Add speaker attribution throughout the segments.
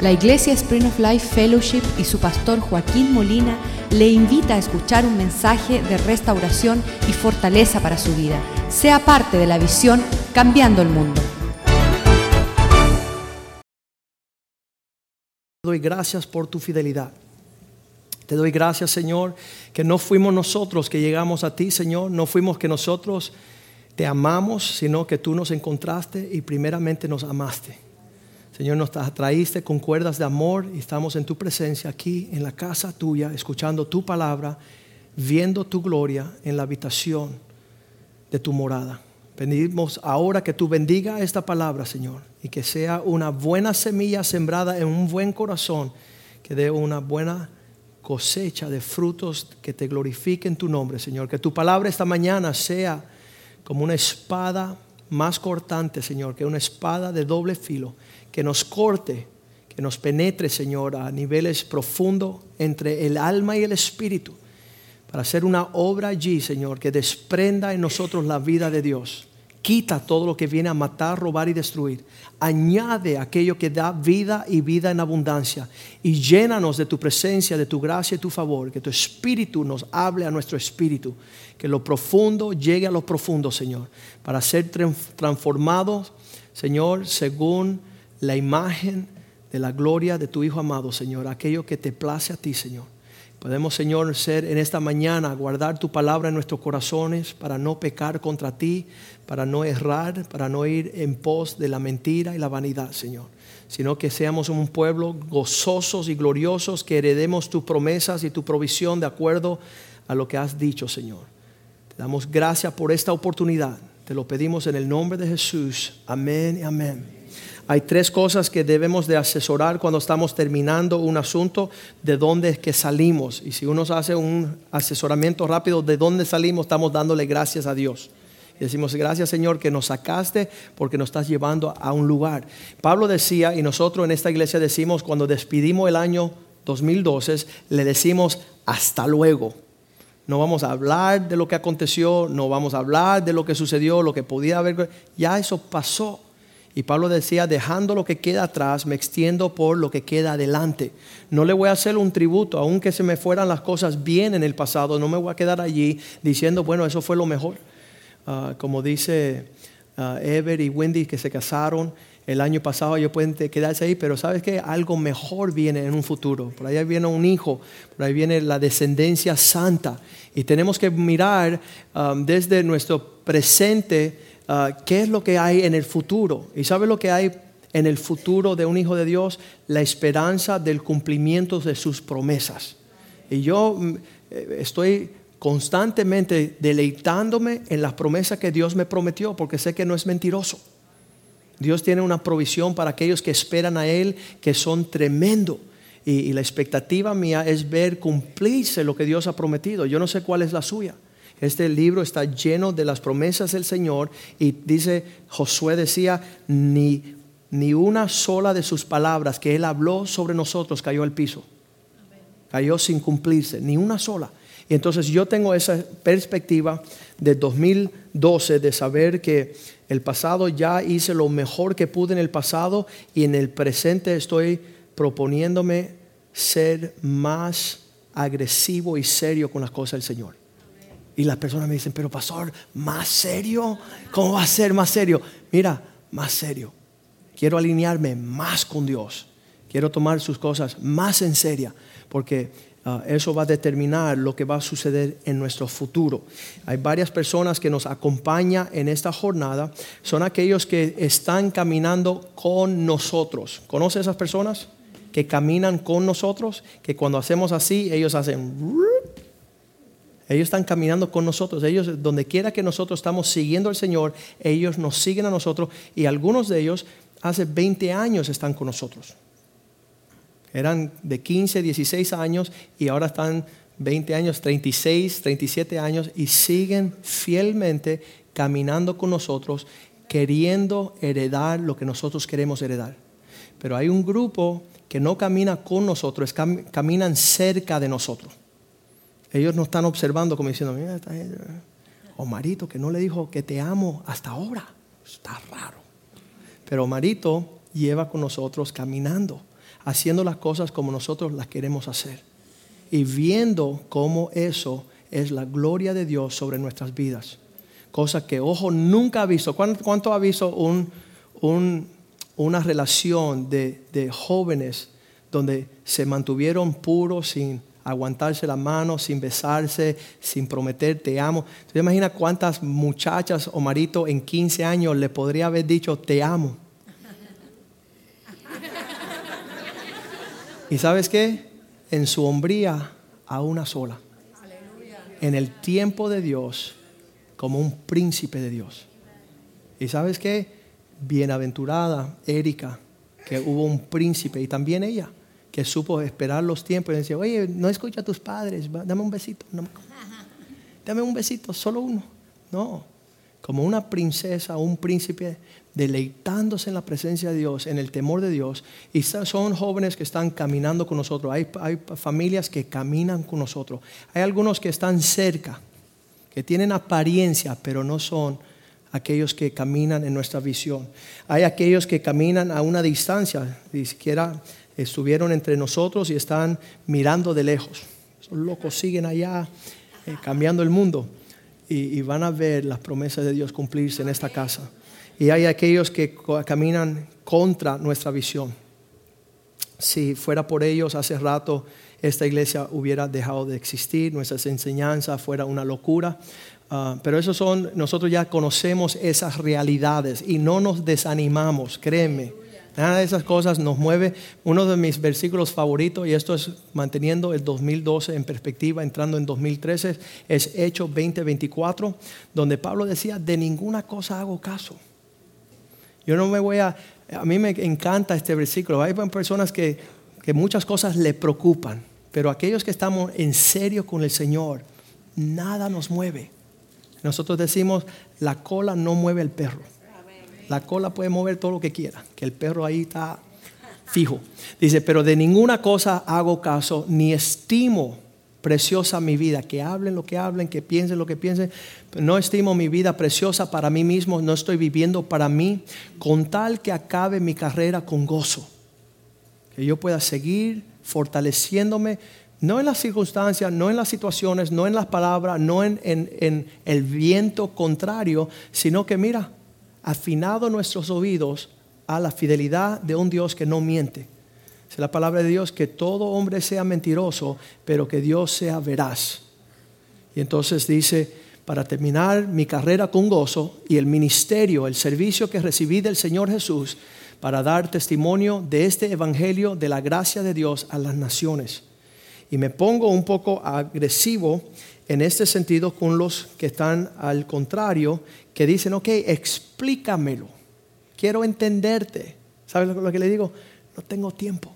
Speaker 1: La Iglesia Spring of Life Fellowship y su pastor Joaquín Molina le invita a escuchar un mensaje de restauración y fortaleza para su vida. Sea parte de la visión Cambiando el Mundo.
Speaker 2: Te doy gracias por tu fidelidad. Te doy gracias, Señor, que no fuimos nosotros que llegamos a ti, Señor. No fuimos que nosotros te amamos, sino que tú nos encontraste y primeramente nos amaste. Señor, nos traíste con cuerdas de amor y estamos en tu presencia aquí en la casa tuya, escuchando tu palabra, viendo tu gloria en la habitación de tu morada. Pedimos ahora que tú bendiga esta palabra, Señor, y que sea una buena semilla sembrada en un buen corazón, que dé una buena cosecha de frutos que te glorifiquen tu nombre, Señor. Que tu palabra esta mañana sea como una espada más cortante, Señor, que una espada de doble filo que nos corte, que nos penetre, Señor, a niveles profundos entre el alma y el espíritu, para hacer una obra allí, Señor, que desprenda en nosotros la vida de Dios. Quita todo lo que viene a matar, robar y destruir. Añade aquello que da vida y vida en abundancia. Y llénanos de tu presencia, de tu gracia y tu favor. Que tu espíritu nos hable a nuestro espíritu. Que lo profundo llegue a lo profundo, Señor. Para ser transformados, Señor, según la imagen de la gloria de tu Hijo amado, Señor, aquello que te place a ti, Señor. Podemos, Señor, ser en esta mañana, guardar tu palabra en nuestros corazones para no pecar contra ti, para no errar, para no ir en pos de la mentira y la vanidad, Señor. Sino que seamos un pueblo gozosos y gloriosos, que heredemos tus promesas y tu provisión de acuerdo a lo que has dicho, Señor. Te damos gracias por esta oportunidad. Te lo pedimos en el nombre de Jesús. Amén y amén. Hay tres cosas que debemos de asesorar cuando estamos terminando un asunto, de dónde es que salimos. Y si uno hace un asesoramiento rápido de dónde salimos, estamos dándole gracias a Dios. Y decimos, gracias Señor que nos sacaste porque nos estás llevando a un lugar. Pablo decía, y nosotros en esta iglesia decimos, cuando despedimos el año 2012, le decimos, hasta luego. No vamos a hablar de lo que aconteció, no vamos a hablar de lo que sucedió, lo que podía haber. Ya eso pasó. Y Pablo decía, dejando lo que queda atrás, me extiendo por lo que queda adelante. No le voy a hacer un tributo, aunque se me fueran las cosas bien en el pasado, no me voy a quedar allí diciendo, bueno, eso fue lo mejor. Ah, como dice uh, Ever y Wendy que se casaron el año pasado, ellos pueden quedarse ahí, pero sabes que algo mejor viene en un futuro. Por ahí viene un hijo, por ahí viene la descendencia santa. Y tenemos que mirar ah, desde nuestro presente Ah, qué es lo que hay en el futuro. ¿Y sabe lo que hay en el futuro de un hijo de Dios? La esperanza del cumplimiento de sus promesas. Y yo mm, eh, estoy constantemente deleitándome en las promesas que Dios me prometió, porque sé que no es mentiroso. Dios tiene una provisión para aquellos que esperan a Él, que son tremendo. Y, y la expectativa mía es ver cumplirse lo que Dios ha prometido. Yo no sé cuál es la suya. Este libro está lleno de las promesas del Señor y dice, Josué decía, ni, ni una sola de sus palabras que él habló sobre nosotros cayó al piso. Cayó sin cumplirse, ni una sola. Y entonces yo tengo esa perspectiva de 2012 de saber que el pasado ya hice lo mejor que pude en el pasado y en el presente estoy proponiéndome ser más agresivo y serio con las cosas del Señor. Y las personas me dicen, pero pastor, ¿más serio? ¿Cómo va a ser más serio? Mira, más serio. Quiero alinearme más con Dios. Quiero tomar sus cosas más en serio, porque ah, eso va a determinar lo que va a suceder en nuestro futuro. Hay varias personas que nos acompañan en esta jornada. Son aquellos que están caminando con nosotros. ¿Conoce esas personas? Que caminan con nosotros, que cuando hacemos así, ellos hacen ellos están caminando con nosotros. Ellos, donde quiera que nosotros estamos siguiendo al Señor, ellos nos siguen a nosotros y algunos de ellos hace 20 años están con nosotros. Eran de 15, 16 años y ahora están 20 años, 36, 37 años y siguen fielmente caminando con nosotros, queriendo heredar lo que nosotros queremos heredar. Pero hay un grupo que no camina con nosotros, caminan cerca de nosotros. Ellos no están observando como diciendo, mira, esta gente. Omarito que no le dijo que te amo hasta ahora. Está raro. Pero Omarito lleva con nosotros caminando. haciendo las cosas como nosotros las queremos hacer. Y viendo cómo eso es la gloria de Dios sobre nuestras vidas. Cosa que ojo nunca ha visto. ¿Cuánto, ha visto una relación de, de jóvenes donde se mantuvieron puros sin aguantarse la mano, sin besarse, sin prometer te amo. ¿Te imaginas cuántas muchachas o maritos en 15 años le podría haber dicho te amo? ¿Y sabes qué? En su hombría a una sola. En el tiempo de Dios, como un príncipe de Dios. ¿Y sabes qué? Bienaventurada Erika, que hubo un príncipe y también ella que supo esperar los tiempos y decía, oye, no escucha a tus padres, dame un besito. dame un besito, solo uno. No, como una princesa un príncipe deleitándose en la presencia de Dios, en el temor de Dios. Y son jóvenes que están caminando con nosotros. Hay, hay familias que caminan con nosotros. Hay algunos que están cerca, que tienen apariencia, pero no son aquellos que caminan en nuestra visión. Hay aquellos que caminan a una distancia, ni siquiera estuvieron entre nosotros y están mirando de lejos. Esos locos siguen allá eh, cambiando el mundo y, van a ver las promesas de Dios cumplirse en esta casa. Y hay aquellos que caminan contra nuestra visión. Si fuera por ellos, hace rato esta iglesia hubiera dejado de existir, nuestras enseñanzas fuera una locura. Ah, pero esos son, nosotros ya conocemos esas realidades y no nos desanimamos, créeme Nada de esas cosas nos mueve. Uno de mis versículos favoritos, y esto es manteniendo el 2012 en perspectiva, entrando en 2013, es Hechos 20:24, donde Pablo decía, de ninguna cosa hago caso. Yo no me voy a... A mí me encanta este versículo. Hay personas que, que muchas cosas le preocupan, pero aquellos que estamos en serio con el Señor, nada nos mueve. Nosotros decimos, la cola no mueve el perro. La cola puede mover todo lo que quiera, que el perro ahí está fijo. Dice, pero de ninguna cosa hago caso, ni estimo preciosa mi vida, que hablen lo que hablen, que piensen lo que piensen, no estimo mi vida preciosa para mí mismo, no estoy viviendo para mí, con tal que acabe mi carrera con gozo, que yo pueda seguir fortaleciéndome, no en las circunstancias, no en las situaciones, no en las palabras, no en, en el viento contrario, sino que mira, afinado nuestros oídos a la fidelidad de un Dios que no miente. Es la palabra de Dios que todo hombre sea mentiroso, pero que Dios sea veraz. Y entonces dice, para terminar mi carrera con gozo y el ministerio, el servicio que recibí del Señor Jesús, para dar testimonio de este Evangelio de la gracia de Dios a las naciones. Y me pongo un poco agresivo en este sentido con los que están al contrario, que dicen, ok, explícamelo, quiero entenderte. ¿Sabes lo que le digo? No tengo tiempo.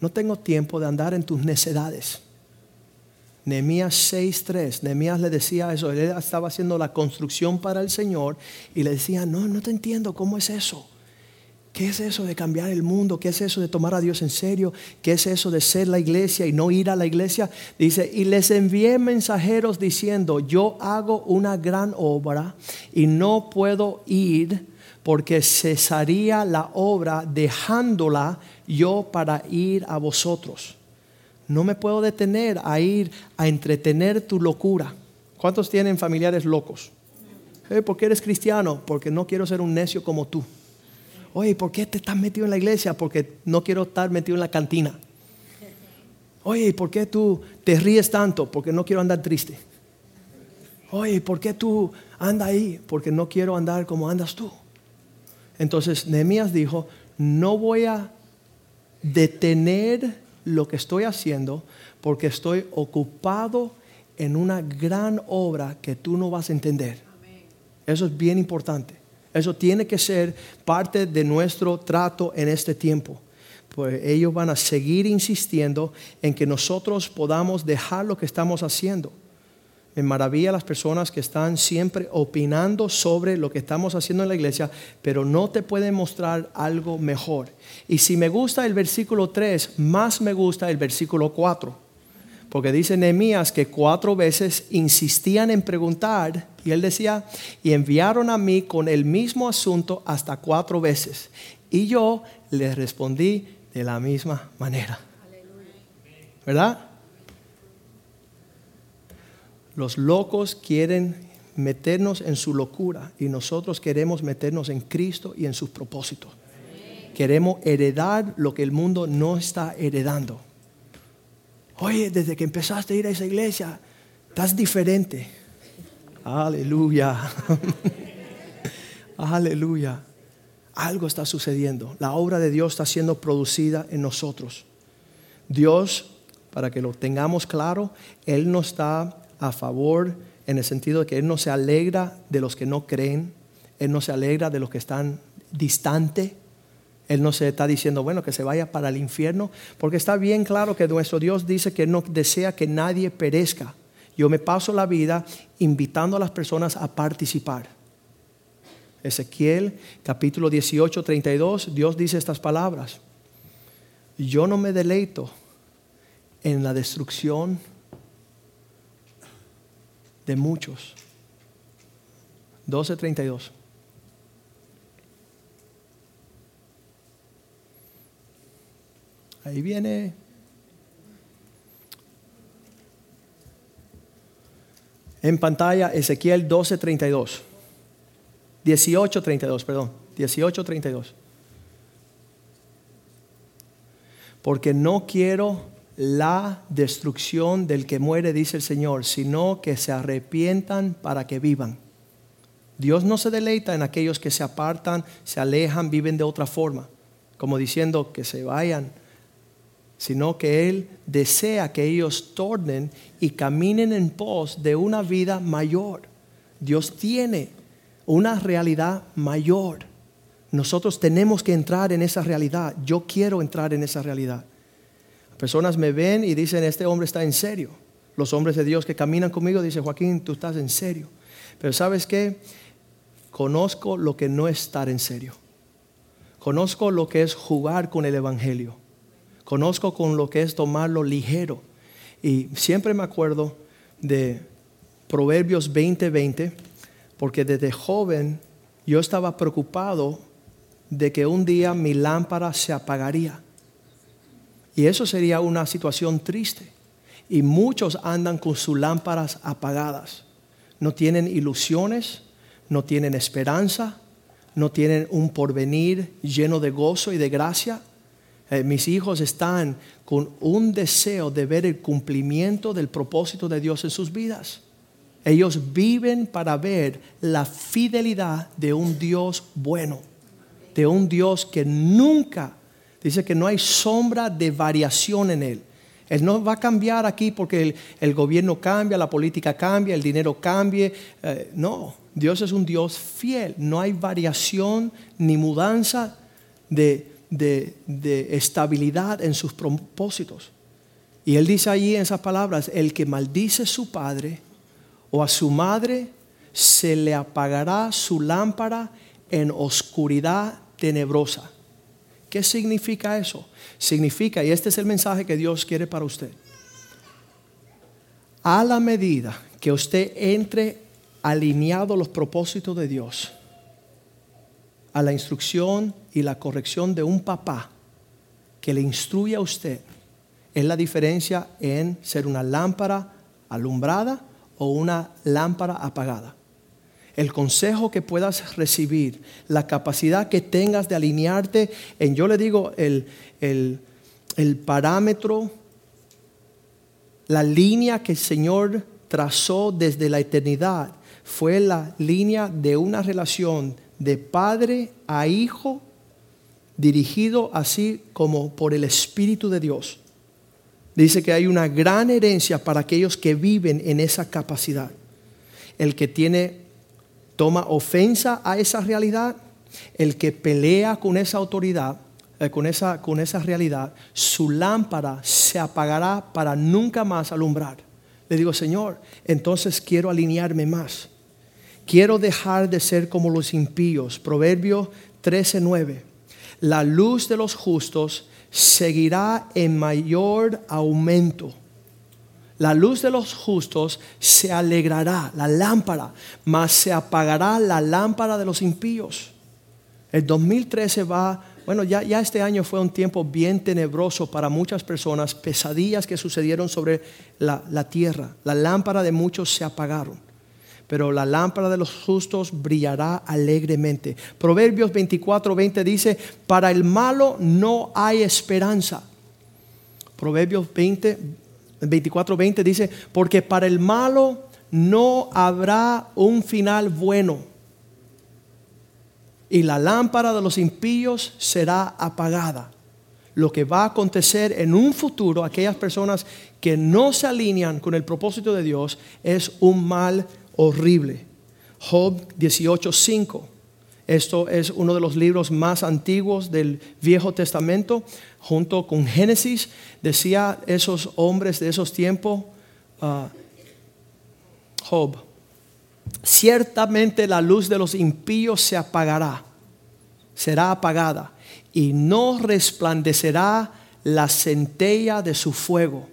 Speaker 2: No tengo tiempo de andar en tus necedades. Nehemías 6:3, Nehemías le decía eso, él estaba haciendo la construcción para el Señor y le decía, no, no te entiendo, ¿cómo es eso? ¿Qué es eso de cambiar el mundo? ¿Qué es eso de tomar a Dios en serio? ¿Qué es eso de ser la iglesia y no ir a la iglesia? Dice, y les envié mensajeros diciendo, yo hago una gran obra y no puedo ir porque cesaría la obra dejándola yo para ir a vosotros. No me puedo detener a ir a entretener tu locura. ¿Cuántos tienen familiares locos? Eh, ¿Por qué eres cristiano? Porque no quiero ser un necio como tú. Oye, ¿por qué te estás metido en la iglesia? Porque no quiero estar metido en la cantina. Oye, ¿por qué tú te ríes tanto? Porque no quiero andar triste. Oye, ¿por qué tú andas ahí? Porque no quiero andar como andas tú. Entonces Nehemías dijo, no voy a detener lo que estoy haciendo porque estoy ocupado en una gran obra que tú no vas a entender. Eso es bien importante. Eso tiene que ser parte de nuestro trato en este tiempo. Pues ellos van a seguir insistiendo en que nosotros podamos dejar lo que estamos haciendo. Me maravilla las personas que están siempre opinando sobre lo que estamos haciendo en la iglesia, pero no te pueden mostrar algo mejor. Y si me gusta el versículo 3, más me gusta el versículo 4 Porque dice Nehemías que cuatro veces insistían en preguntar y él decía, y enviaron a mí con el mismo asunto hasta cuatro veces. Y yo les respondí de la misma manera. ¿Verdad? Los locos quieren meternos en su locura y nosotros queremos meternos en Cristo y en sus propósitos. Queremos heredar lo que el mundo no está heredando. Oye, desde que empezaste a ir a esa iglesia, estás diferente. Aleluya. Aleluya. Algo está sucediendo. La obra de Dios está siendo producida en nosotros. Dios, para que lo tengamos claro, Él no está a favor en el sentido de que Él no se alegra de los que no creen, Él no se alegra de los que están distantes. Él no se está diciendo, bueno, que se vaya para el infierno, porque está bien claro que nuestro Dios dice que no desea que nadie perezca. Yo me paso la vida invitando a las personas a participar. Ezequiel capítulo 18, 32, Dios dice estas palabras. Yo no me deleito en la destrucción de muchos. 12:32. Ahí viene. En pantalla Ezequiel 12:32. 18:32, perdón. 18:32. Porque no quiero la destrucción del que muere, dice el Señor, sino que se arrepientan para que vivan. Dios no se deleita en aquellos que se apartan, se alejan, viven de otra forma, como diciendo que se vayan, sino que Él desea que ellos tornen y caminen en pos de una vida mayor. Dios tiene una realidad mayor. Nosotros tenemos que entrar en esa realidad. Yo quiero entrar en esa realidad. Personas me ven y dicen, este hombre está en serio. Los hombres de Dios que caminan conmigo dicen, Joaquín, tú estás en serio. Pero sabes qué? Conozco lo que no es estar en serio. Conozco lo que es jugar con el Evangelio. Conozco con lo que es tomarlo ligero. Y siempre me acuerdo de Proverbios 20:20, porque desde joven yo estaba preocupado de que un día mi lámpara se apagaría. Y eso sería una situación triste. Y muchos andan con sus lámparas apagadas. No tienen ilusiones, no tienen esperanza, no tienen un porvenir lleno de gozo y de gracia. Eh, mis hijos están con un deseo de ver el cumplimiento del propósito de Dios en sus vidas. Ellos viven para ver la fidelidad de un Dios bueno, de un Dios que nunca Dice que no hay sombra de variación en él. Él no va a cambiar aquí porque el, gobierno cambia, la política cambia, el dinero cambie. Eh, no, Dios es un Dios fiel. No hay variación ni mudanza de, de estabilidad en sus propósitos. Y él dice allí en esas palabras, el que maldice a su padre o a su madre, se le apagará su lámpara en oscuridad tenebrosa. ¿Qué significa eso? Significa, y este es el mensaje que Dios quiere para usted, a la medida que usted entre alineado los propósitos de Dios, a la instrucción y la corrección de un papá que le instruye a usted, es la diferencia en ser una lámpara alumbrada o una lámpara apagada. El consejo que puedas recibir, la capacidad que tengas de alinearte en, yo le digo, el, el, parámetro, la línea que el Señor trazó desde la eternidad fue la línea de una relación de padre a hijo dirigido así como por el Espíritu de Dios. Dice que hay una gran herencia para aquellos que viven en esa capacidad. El que tiene toma ofensa a esa realidad, el que pelea con esa autoridad, eh, con, esa, con esa realidad, su lámpara se apagará para nunca más alumbrar. Le digo, Señor, entonces quiero alinearme más. Quiero dejar de ser como los impíos. Proverbio 13:9. La luz de los justos seguirá en mayor aumento. La luz de los justos se alegrará, la lámpara, mas se apagará la lámpara de los impíos. El 2013 va, bueno, ya, ya este año fue un tiempo bien tenebroso para muchas personas, pesadillas que sucedieron sobre la, la tierra. La lámpara de muchos se apagaron pero la lámpara de los justos brillará alegremente. Proverbios 24, 20 dice, para el malo no hay esperanza. Proverbios 20, 24, 20 dice, porque para el malo no habrá un final bueno. Y la lámpara de los impíos será apagada. Lo que va a acontecer en un futuro, aquellas personas que no se alinean con el propósito de Dios, es un mal horrible. Job 18:5. Esto es uno de los libros más antiguos del Viejo Testamento, junto con Génesis. Decía esos hombres de esos tiempos, uh, Job, ciertamente la luz de los impíos se apagará, será apagada, y no resplandecerá la centella de su fuego.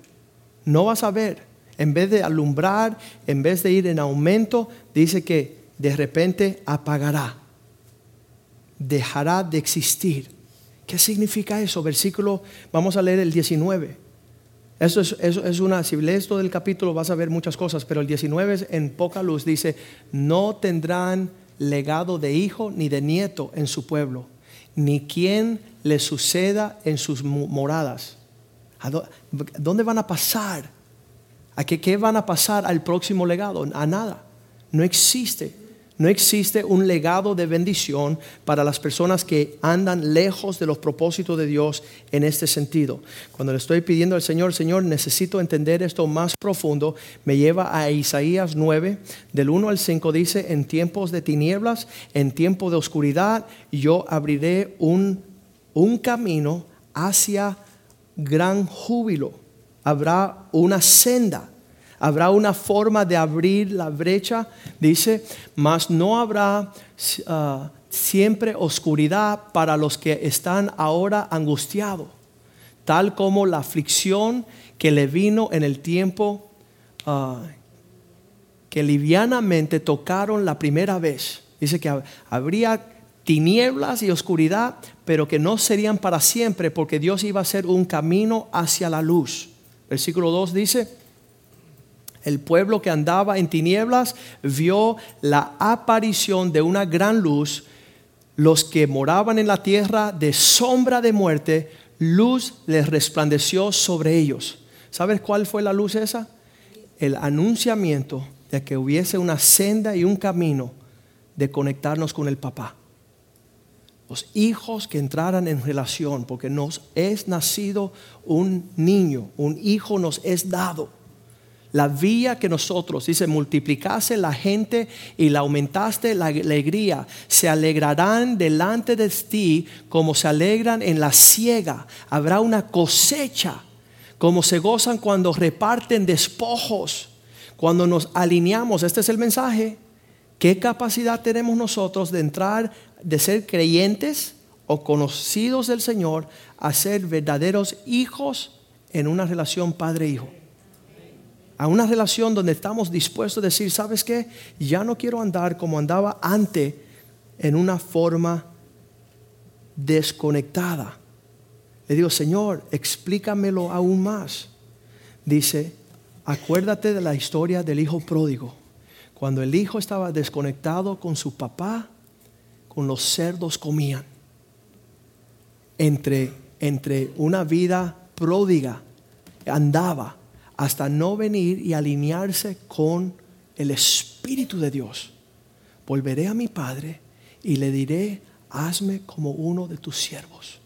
Speaker 2: No vas a ver en vez de alumbrar, en vez de ir en aumento, dice que de repente apagará, dejará de existir. ¿Qué significa eso? Versículo, vamos a leer el 19. Eso es, una, si lees todo el capítulo vas a ver muchas cosas, pero el 19 en poca luz dice, no tendrán legado de hijo ni de nieto en su pueblo, ni quien le suceda en sus moradas. ¿Dónde van a pasar? ¿A qué, van a pasar al próximo legado? A nada. No existe. No existe un legado de bendición para las personas que andan lejos de los propósitos de Dios en este sentido. Cuando le estoy pidiendo al Señor, Señor, necesito entender esto más profundo, me lleva a Isaías 9, del 1 al 5, dice, en tiempos de tinieblas, en tiempo de oscuridad, yo abriré un, un camino hacia gran júbilo habrá una senda, habrá una forma de abrir la brecha, dice, mas no habrá ah, siempre oscuridad para los que están ahora angustiados, tal como la aflicción que le vino en el tiempo ah, que livianamente tocaron la primera vez. Dice que habría tinieblas y oscuridad, pero que no serían para siempre, porque Dios iba a hacer un camino hacia la luz. Versículo 2 dice, el pueblo que andaba en tinieblas vio la aparición de una gran luz. Los que moraban en la tierra de sombra de muerte, luz les resplandeció sobre ellos. ¿Sabes cuál fue la luz esa? El anunciamiento de que hubiese una senda y un camino de conectarnos con el papá los hijos que entraran en relación, porque nos es nacido un niño, un hijo nos es dado. La vía que nosotros, dice, multiplicase la gente y la aumentaste la alegría, se alegrarán delante de ti como se alegran en la siega. Habrá una cosecha, como se gozan cuando reparten despojos, cuando nos alineamos. Este es el mensaje. ¿Qué capacidad tenemos nosotros de entrar de ser creyentes o conocidos del Señor a ser verdaderos hijos en una relación padre-hijo. A una relación donde estamos dispuestos a decir, ¿sabes qué? Ya no quiero andar como andaba antes en una forma desconectada. Le digo, Señor, explícamelo aún más. Dice, acuérdate de la historia del hijo pródigo. Cuando el hijo estaba desconectado con su papá, con los cerdos comían. Entre, entre una vida pródiga andaba hasta no venir y alinearse con el Espíritu de Dios. Volveré a mi Padre y le diré, hazme como uno de tus siervos.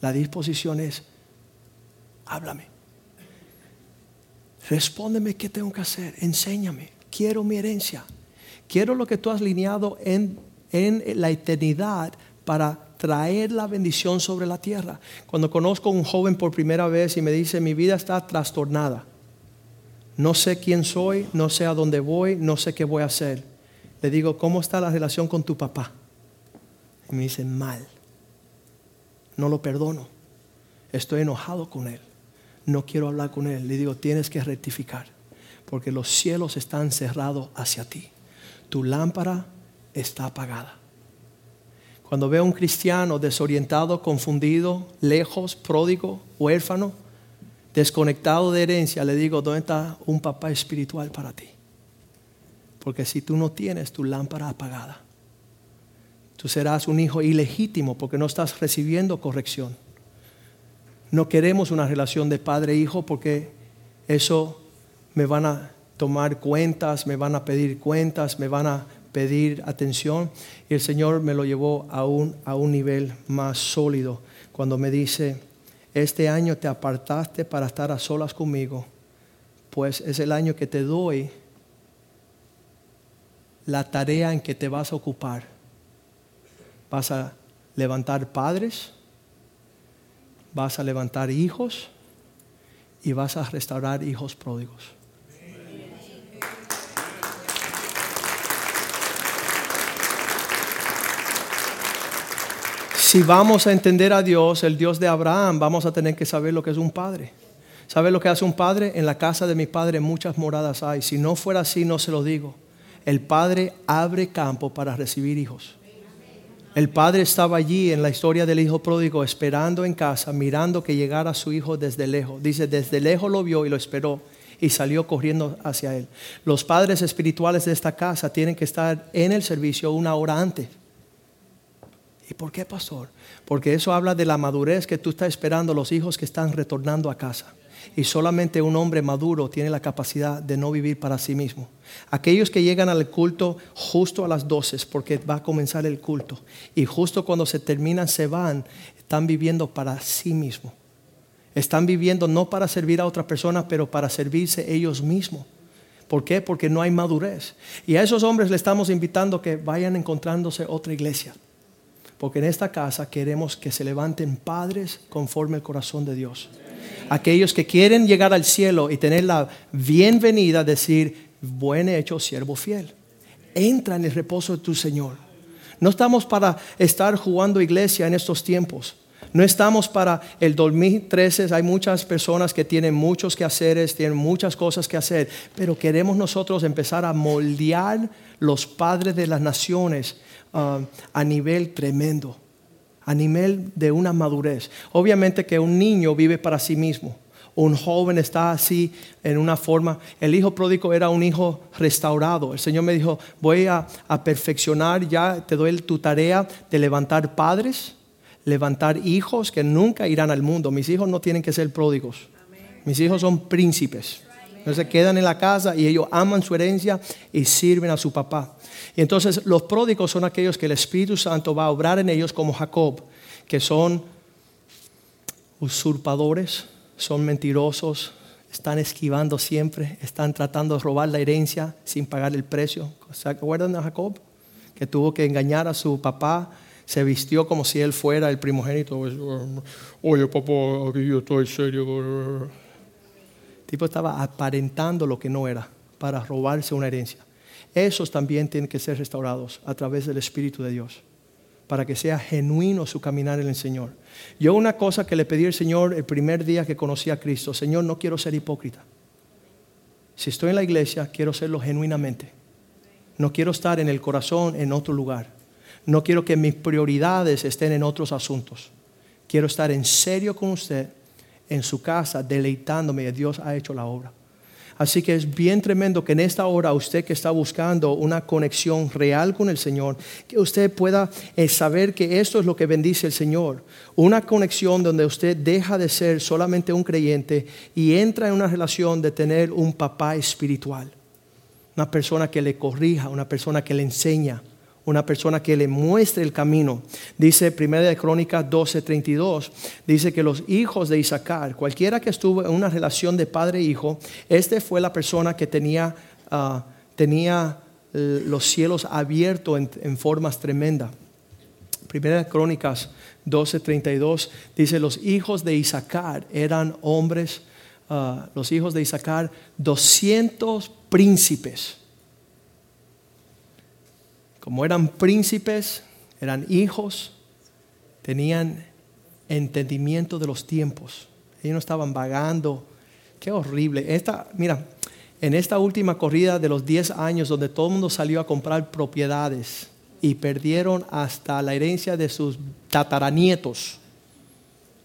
Speaker 2: La disposición es, háblame. Respóndeme qué tengo que hacer, enséñame. Quiero mi herencia. Quiero lo que tú has alineado en en la eternidad para traer la bendición sobre la tierra. Cuando conozco a un joven por primera vez y me dice, mi vida está trastornada, no sé quién soy, no sé a dónde voy, no sé qué voy a hacer. Le digo, ¿cómo está la relación con tu papá? Y me dice, mal. No lo perdono. Estoy enojado con él. no quiero hablar con él. Le digo, tienes que rectificar, porque los cielos están cerrados hacia ti. Tu lámpara está apagada. Cuando veo a un cristiano desorientado, confundido, lejos, pródigo, huérfano, desconectado de herencia, le digo, ¿dónde está un papá espiritual para ti? Porque si tú no tienes tu lámpara apagada, tú serás un hijo ilegítimo porque no estás recibiendo corrección. No queremos una relación de padre-hijo e porque eso me van a tomar cuentas, me van a pedir cuentas, me van a pedir atención. Y el Señor me lo llevó a un, a un nivel más sólido cuando me dice, este año te apartaste para estar a solas conmigo, pues es el año que te doy la tarea en que te vas a ocupar. Vas a levantar padres, vas a levantar hijos y vas a restaurar hijos pródigos. Si vamos a entender a Dios, el Dios de Abraham, vamos a tener que saber lo que es un padre. ¿Sabe lo que hace un padre? En la casa de mi padre muchas moradas hay. Si no fuera así, no se lo digo. El padre abre campo para recibir hijos. El padre estaba allí en la historia del hijo pródigo esperando en casa, mirando que llegara su hijo desde lejos. Dice, desde lejos lo vio y lo esperó y salió corriendo hacia él. Los padres espirituales de esta casa tienen que estar en el servicio una hora antes. ¿Y por qué, pastor? Porque eso habla de la madurez que tú estás esperando los hijos que están retornando a casa. Y solamente un hombre maduro tiene la capacidad de no vivir para sí mismo. Aquellos que llegan al culto justo a las 12 porque va a comenzar el culto y justo cuando se terminan se van, están viviendo para sí mismos. Están viviendo no para servir a otra persona, pero para servirse ellos mismos. ¿Por qué? Porque no hay madurez. Y a esos hombres le estamos invitando que vayan encontrándose otra iglesia. Porque en esta casa queremos que se levanten padres conforme el corazón de Dios aquellos que quieren llegar al cielo y tener la bienvenida, decir, buen hecho, siervo fiel. Entra en el reposo de tu Señor. No estamos para estar jugando iglesia en estos tiempos. No estamos para el 2013, hay muchas personas que tienen muchos quehaceres, tienen muchas cosas que hacer, pero queremos nosotros empezar a moldear los padres de las naciones ah, a nivel tremendo a nivel de una madurez. Obviamente que un niño vive para sí mismo. Un joven está así en una forma. El hijo pródigo era un hijo restaurado. El Señor me dijo, voy a, perfeccionar, ya te doy tu tarea de levantar padres, levantar hijos que nunca irán al mundo. Mis hijos no tienen que ser pródigos. Mis hijos son príncipes. Entonces quedan en la casa y ellos aman su herencia y sirven a su papá. Y entonces los pródigos son aquellos que el Espíritu Santo va a obrar en ellos como Jacob, que son usurpadores, son mentirosos, están esquivando siempre, están tratando de robar la herencia sin pagar el precio. ¿Se acuerdan de Jacob? Que tuvo que engañar a su papá, se vistió como si él fuera el primogénito. Oye, papá, aquí yo estoy serio. El tipo estaba aparentando lo que no era para robarse una herencia esos también tienen que ser restaurados a través del Espíritu de Dios, para que sea genuino su caminar en el Señor. Yo una cosa que le pedí al Señor el primer día que conocí a Cristo, Señor, no quiero ser hipócrita. Si estoy en la iglesia, quiero serlo genuinamente. No quiero estar en el corazón en otro lugar. No quiero que mis prioridades estén en otros asuntos. Quiero estar en serio con usted, en su casa, deleitándome. Dios ha hecho la obra. Así que es bien tremendo que en esta hora usted que está buscando una conexión real con el Señor, que usted pueda eh, saber que esto es lo que bendice el Señor. Una conexión donde usted deja de ser solamente un creyente y entra en una relación de tener un papá espiritual. Una persona que le corrija, una persona que le enseña, una persona que le muestre el camino. Dice 1 de Crónicas 12:32, dice que los hijos de Isaacar, cualquiera que estuvo en una relación de padre e hijo, este fue la persona que tenía, ah, tenía eh, los cielos abiertos en, formas tremendas. Primera de Crónicas 12:32 dice, los hijos de Isaacar eran hombres, ah, los hijos de Isaacar, 200 príncipes como eran príncipes, eran hijos, tenían entendimiento de los tiempos. Ellos no estaban vagando. Qué horrible. Esta, mira, en esta última corrida de los 10 años donde todo el mundo salió a comprar propiedades y perdieron hasta la herencia de sus tataranietos,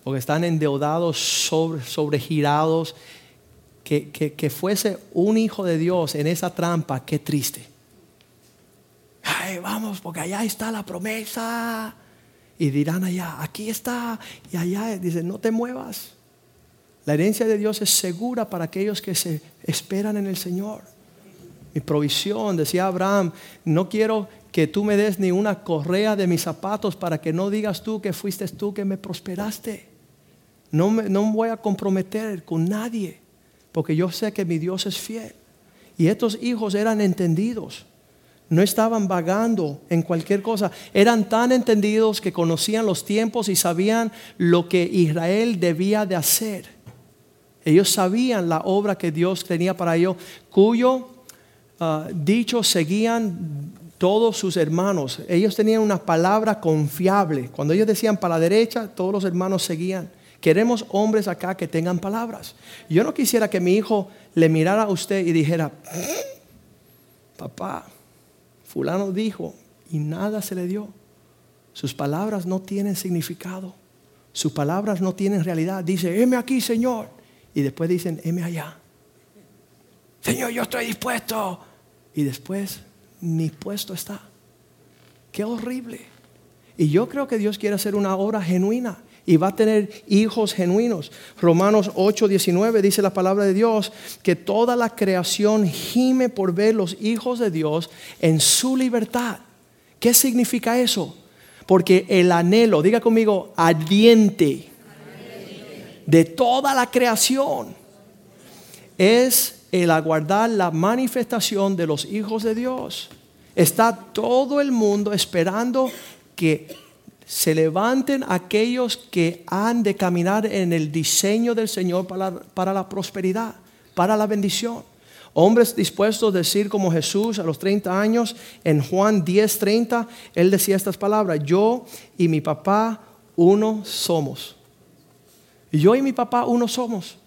Speaker 2: porque están endeudados, sobre, sobregirados, que, que, fuese un hijo de Dios en esa trampa, qué triste. Ay, vamos, porque allá está la promesa. Y dirán allá, aquí está, y allá, dice, no te muevas. La herencia de Dios es segura para aquellos que se esperan en el Señor. Mi provisión, decía Abraham, no quiero que tú me des ni una correa de mis zapatos para que no digas tú que fuiste tú que me prosperaste. No me, no voy a comprometer con nadie, porque yo sé que mi Dios es fiel. Y estos hijos eran entendidos. No estaban vagando en cualquier cosa. Eran tan entendidos que conocían los tiempos y sabían lo que Israel debía de hacer. Ellos sabían la obra que Dios tenía para ellos, cuyo ah, dicho seguían todos sus hermanos. Ellos tenían una palabra confiable. Cuando ellos decían para la derecha, todos los hermanos seguían. Queremos hombres acá que tengan palabras. Yo no quisiera que mi hijo le mirara a usted y dijera, papá, fulano dijo y nada se le dio. Sus palabras no tienen significado. Sus palabras no tienen realidad. Dice, heme aquí, Señor y después dicen, heme allá. Señor, yo estoy dispuesto. Y después, mi puesto está. Qué horrible. Y yo creo que Dios quiere hacer una obra genuina y va a tener hijos genuinos. Romanos 8, 19 dice la palabra de Dios que toda la creación gime por ver los hijos de Dios en su libertad. ¿Qué significa eso? Porque el anhelo, diga conmigo, ardiente de toda la creación es el aguardar la manifestación de los hijos de Dios. Está todo el mundo esperando que se levanten aquellos que han de caminar en el diseño del Señor para, la prosperidad, para la bendición. Hombres dispuestos a decir como Jesús a los 30 años, en Juan 10:30, él decía estas palabras, yo y mi papá uno somos. Yo y mi papá uno somos.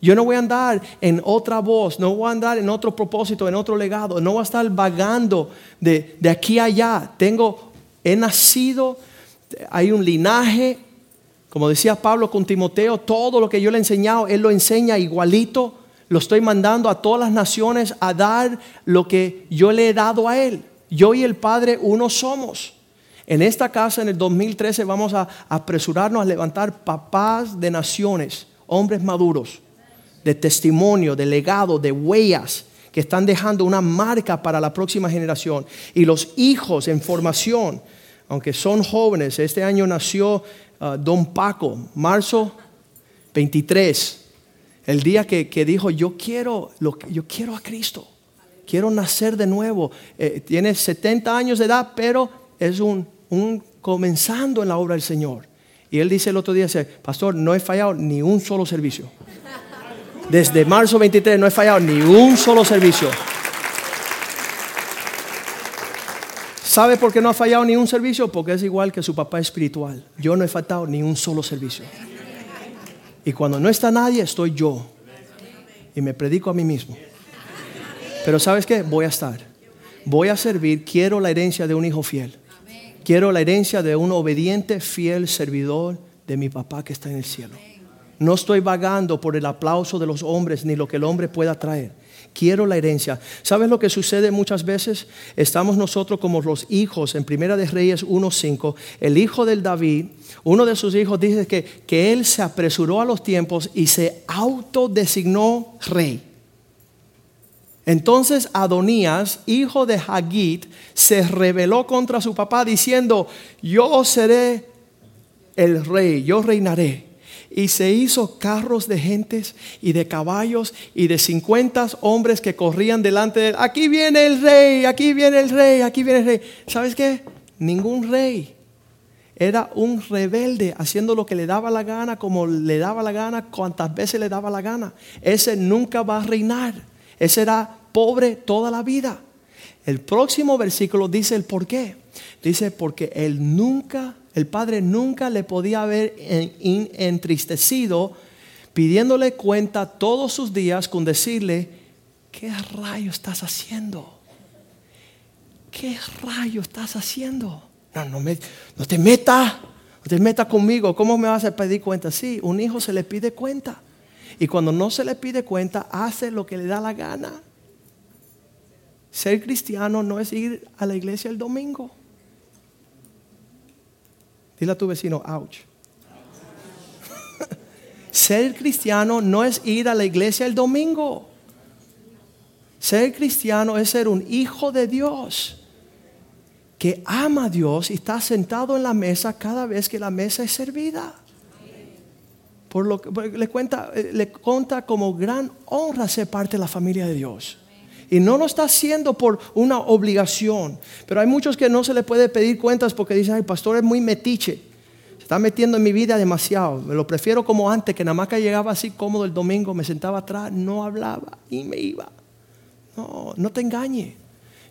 Speaker 2: Yo no voy a andar en otra voz, no voy a andar en otro propósito, en otro legado, no voy a estar vagando de, de aquí a allá. Tengo, he nacido, hay un linaje, como decía Pablo con Timoteo, todo lo que yo le he enseñado, él lo enseña igualito. Lo estoy mandando a todas las naciones a dar lo que yo le he dado a él. Yo y el Padre uno somos. En esta casa en el 2013 vamos a apresurarnos a levantar papás de naciones, hombres maduros, de testimonio, de legado, de huellas que están dejando una marca para la próxima generación. Y los hijos en formación, aunque son jóvenes, este año nació uh, don Paco, marzo 23, el día que, dijo, yo quiero, lo, yo quiero a Cristo, quiero nacer de nuevo. Eh, tiene 70 años de edad, pero es un un comenzando en la obra del Señor. Y él dice el otro día, dice, pastor, no he fallado ni un solo servicio. Desde marzo 23 no he fallado ni un solo servicio. ¿Sabe por qué no ha fallado ni un servicio? Porque es igual que su papá espiritual. Yo no he faltado ni un solo servicio. Y cuando no está nadie, estoy yo. Y me predico a mí mismo. Pero ¿sabes qué? Voy a estar. Voy a servir. Quiero la herencia de un hijo fiel. Quiero la herencia de un obediente, fiel servidor de mi papá que está en el cielo. No estoy vagando por el aplauso de los hombres ni lo que el hombre pueda traer. Quiero la herencia. ¿Sabes lo que sucede muchas veces? Estamos nosotros como los hijos en Primera de Reyes 1.5. El hijo del David, uno de sus hijos dice que, que él se apresuró a los tiempos y se autodesignó rey. Entonces Adonías, hijo de Hagit, se rebeló contra su papá diciendo, yo seré el rey, yo reinaré. Y se hizo carros de gentes y de caballos y de cincuenta hombres que corrían delante de él. Aquí viene el rey, aquí viene el rey, aquí viene el rey. ¿Sabes qué? Ningún rey. Era un rebelde haciendo lo que le daba la gana, como le daba la gana, cuantas veces le daba la gana. Ese nunca va a reinar. Ese era pobre toda la vida. El próximo versículo dice el por qué. Dice porque él nunca, el padre nunca le podía haber entristecido pidiéndole cuenta todos sus días con decirle, ¿qué rayo estás haciendo? ¿Qué rayo estás haciendo? No, no, me, no te metas, no te metas conmigo. ¿Cómo me vas a pedir cuenta? Sí, un hijo se le pide cuenta. Y cuando no se le pide cuenta, hace lo que le da la gana. Ser cristiano no es ir a la iglesia el domingo. Dile a tu vecino, ouch. Ser cristiano no es ir a la iglesia el domingo. Ser cristiano es ser un hijo de Dios que ama a Dios y está sentado en la mesa cada vez que la mesa es servida. Por lo que le cuenta, eh, le cuenta como gran honra ser parte de la familia de Dios. Y no lo está haciendo por una obligación. Pero hay muchos que no se le puede pedir cuentas porque dicen, el pastor es muy metiche. Se está metiendo en mi vida demasiado. Me lo prefiero como antes, que nada más que llegaba así cómodo el domingo, me sentaba atrás, no hablaba y me iba. No, no te engañe.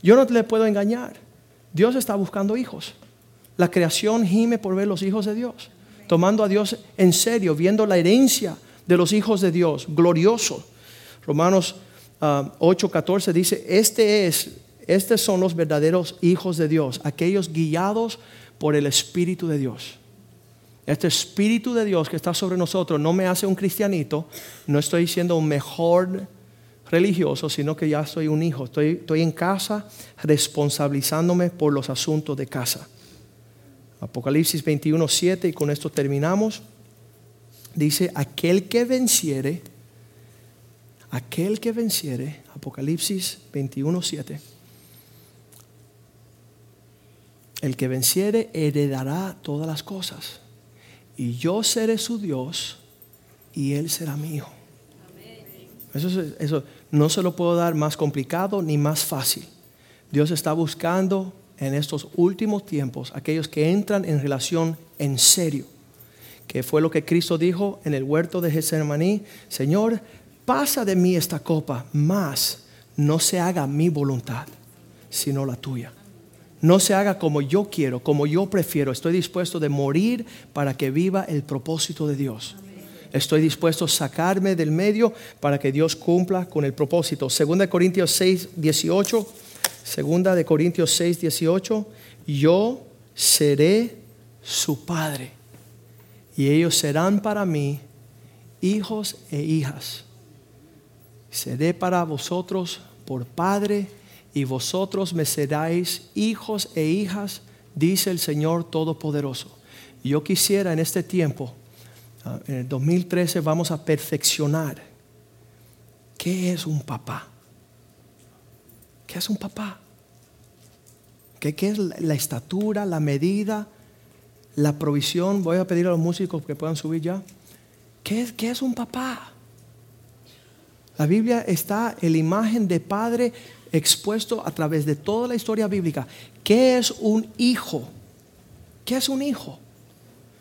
Speaker 2: Yo no te le puedo engañar. Dios está buscando hijos. La creación gime por ver los hijos de Dios. Tomando a Dios en serio, viendo la herencia de los hijos de Dios, glorioso. Romanos 8:14 ah, dice, este es, estos son los verdaderos hijos de Dios, aquellos guiados por el Espíritu de Dios. Este Espíritu de Dios que está sobre nosotros no me hace un cristianito, no estoy siendo un mejor religioso, sino que ya soy un hijo, estoy, estoy en casa responsabilizándome por los asuntos de casa. Apocalipsis 21:7 y con esto terminamos. Dice, aquel que venciere, aquel que venciere, Apocalipsis 21:7, el que venciere heredará todas las cosas. Y yo seré su Dios y él será hijo. Eso, eso no se lo puedo dar más complicado ni más fácil. Dios está buscando en estos últimos tiempos aquellos que entran en relación en serio, que fue lo que Cristo dijo en el huerto de Getsemaní, Señor, pasa de mí esta copa, mas no se haga mi voluntad, sino la tuya. No se haga como yo quiero, como yo prefiero. Estoy dispuesto de morir para que viva el propósito de Dios. Estoy dispuesto a sacarme del medio para que Dios cumpla con el propósito. Segunda de Corintios 6, 18. Segunda de Corintios 6, 18. Yo seré su padre y ellos serán para mí hijos e hijas. Seré para vosotros por padre y vosotros me seráis hijos e hijas, dice el Señor Todopoderoso. Yo quisiera en este tiempo Ah, en el 2013 vamos a perfeccionar qué es un papá. ¿Qué es un papá? ¿Qué, es la estatura, la medida, la provisión? Voy a pedir a los músicos que puedan subir ya. ¿Qué qué es un papá? La Biblia está en la imagen de padre expuesto a través de toda la historia bíblica. ¿Qué es un hijo? ¿Qué es un hijo?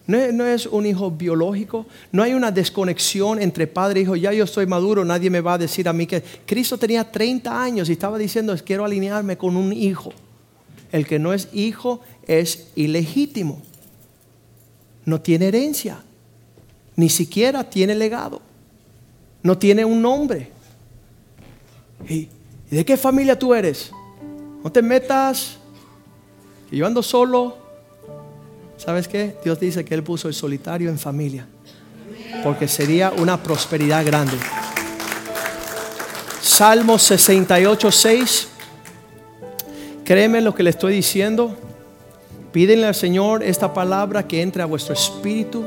Speaker 2: No, es un hijo biológico, no hay una desconexión entre padre e hijo. Ya yo estoy maduro, nadie me va a decir a mí que Cristo tenía 30 años y estaba diciendo, quiero alinearme con un hijo. El que no es hijo es ilegítimo, no tiene herencia, ni siquiera tiene legado, no tiene un nombre. ¿Y de qué familia tú eres? No te metas, yo ando solo, ¿Sabes qué? Dios dice que Él puso el solitario en familia. Porque sería una prosperidad grande. Salmo 68, 6. Créeme lo que le estoy diciendo. Pídenle al Señor esta palabra que entre a vuestro espíritu.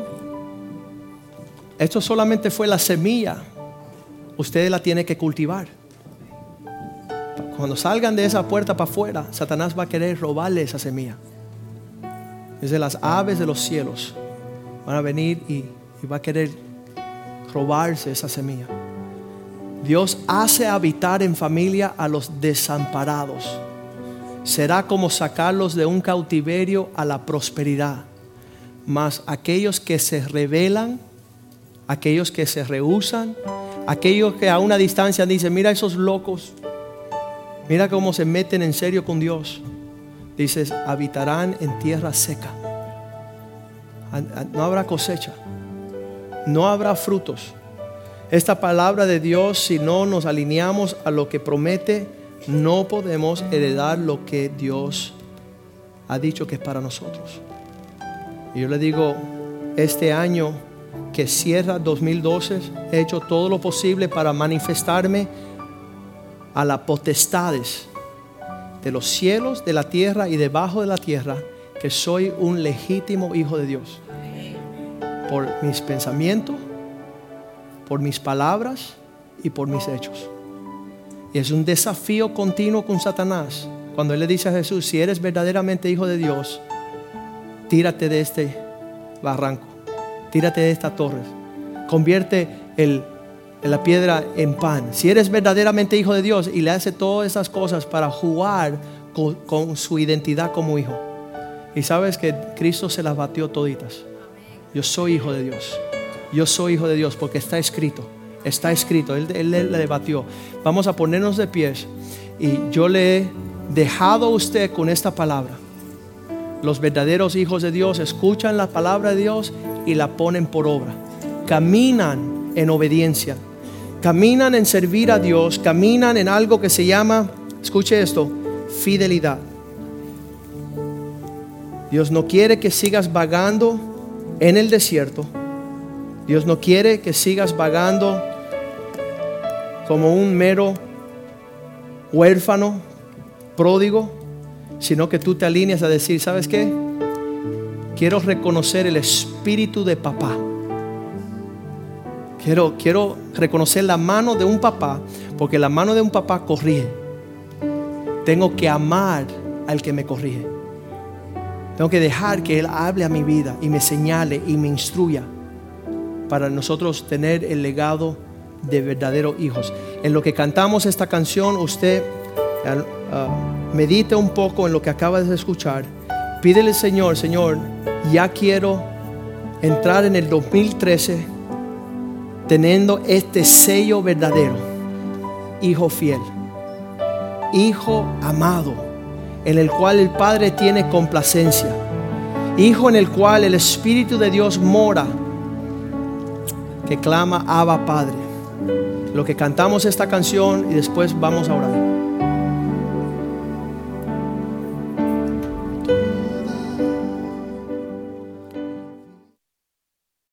Speaker 2: Esto solamente fue la semilla. Ustedes la tienen que cultivar. Cuando salgan de esa puerta para afuera, Satanás va a querer robarle esa semilla. Desde las aves de los cielos van a venir y, y va a querer robarse esa semilla. Dios hace habitar en familia a los desamparados. Será como sacarlos de un cautiverio a la prosperidad. Mas aquellos que se rebelan, aquellos que se rehusan, aquellos que a una distancia dicen, mira esos locos, mira cómo se meten en serio con Dios dices, habitarán en tierra seca. No habrá cosecha, no habrá frutos. Esta palabra de Dios, si no nos alineamos a lo que promete, no podemos heredar lo que Dios ha dicho que es para nosotros. Y yo le digo, este año que cierra 2012, he hecho todo lo posible para manifestarme a las potestades de los cielos, de la tierra y debajo de la tierra, que soy un legítimo hijo de Dios. Por mis pensamientos, por mis palabras y por mis hechos. Y es un desafío continuo con Satanás. Cuando él le dice a Jesús, si eres verdaderamente hijo de Dios, tírate de este barranco, tírate de esta torre, convierte el, la piedra en pan. Si eres verdaderamente hijo de Dios y le hace todas esas cosas para jugar con, su identidad como hijo. Y sabes que Cristo se las batió toditas. Yo soy hijo de Dios yo soy hijo de Dios porque está escrito, está escrito, Él, le debatió. Vamos a ponernos de pies y yo le he dejado a usted con esta palabra. Los verdaderos hijos de Dios escuchan la palabra de Dios y la ponen por obra. Caminan en obediencia, caminan en servir a Dios, caminan en algo que se llama, escuche esto, fidelidad. Dios no quiere que sigas vagando en el desierto Dios no quiere que sigas vagando como un mero huérfano, pródigo, sino que tú te alineas a decir, ¿sabes qué? Quiero reconocer el espíritu de papá. Quiero, quiero reconocer la mano de un papá, porque la mano de un papá corrige. Tengo que amar al que me corrige. Tengo que dejar que Él hable a mi vida y me señale y me instruya para nosotros tener el legado de verdaderos hijos. En lo que cantamos esta canción, usted uh, medite un poco en lo que acaba de escuchar. Pídele, Señor, Señor, ya quiero entrar en el 2013 teniendo este sello verdadero, hijo fiel, hijo amado, en el cual el Padre tiene complacencia, hijo en el cual el Espíritu de Dios mora que clama Abba Padre. Lo que cantamos esta canción y después vamos a orar.